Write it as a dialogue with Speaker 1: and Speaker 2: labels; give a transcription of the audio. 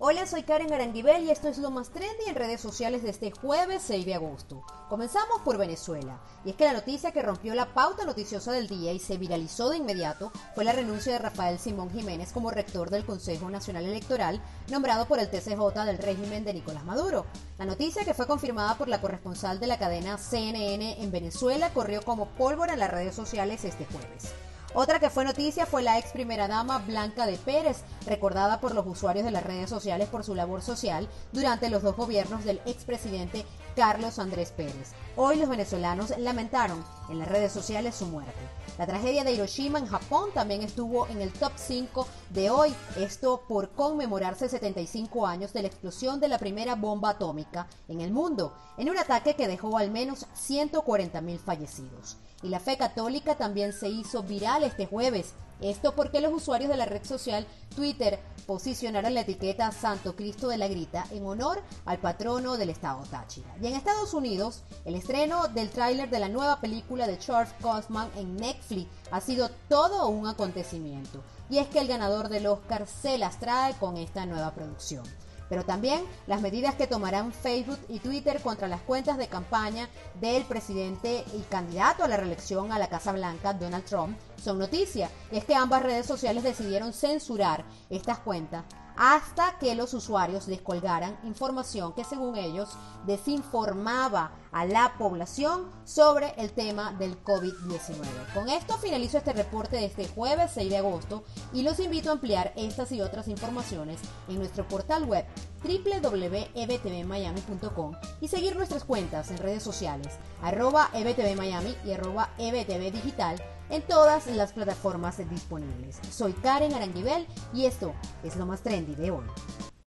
Speaker 1: Hola, soy Karen Aranguibel y esto es lo más trendy en redes sociales de este jueves 6 de agosto. Comenzamos por Venezuela, y es que la noticia que rompió la pauta noticiosa del día y se viralizó de inmediato fue la renuncia de Rafael Simón Jiménez como rector del Consejo Nacional Electoral, nombrado por el TCJ del régimen de Nicolás Maduro. La noticia, que fue confirmada por la corresponsal de la cadena CNN en Venezuela, corrió como pólvora en las redes sociales este jueves. Otra que fue noticia fue la ex primera dama Blanca de Pérez, recordada por los usuarios de las redes sociales por su labor social durante los dos gobiernos del expresidente Carlos Andrés Pérez. Hoy los venezolanos lamentaron en las redes sociales su muerte. La tragedia de Hiroshima en Japón también estuvo en el top 5 de hoy, esto por conmemorarse 75 años de la explosión de la primera bomba atómica en el mundo, en un ataque que dejó al menos 140.000 fallecidos. Y la fe católica también se hizo viral este jueves. Esto porque los usuarios de la red social Twitter posicionaron la etiqueta Santo Cristo de la Grita en honor al patrono del estado Táchira. Y en Estados Unidos, el estreno del tráiler de la nueva película de Charles Kaufman en Netflix ha sido todo un acontecimiento. Y es que el ganador del Oscar se las trae con esta nueva producción pero también las medidas que tomarán Facebook y Twitter contra las cuentas de campaña del presidente y candidato a la reelección a la Casa Blanca, Donald Trump, son noticia. es que ambas redes sociales decidieron censurar estas cuentas hasta que los usuarios descolgaran información que según ellos desinformaba a la población sobre el tema del COVID-19. Con esto finalizo este reporte de este jueves 6 de agosto y los invito a ampliar estas y otras informaciones en nuestro portal web www.ebtvmiami.com y seguir nuestras cuentas en redes sociales arroba ebtvmiami y arroba ebtvdigital en todas las plataformas disponibles. Soy Karen Aranguibel y esto es lo más trendy de hoy.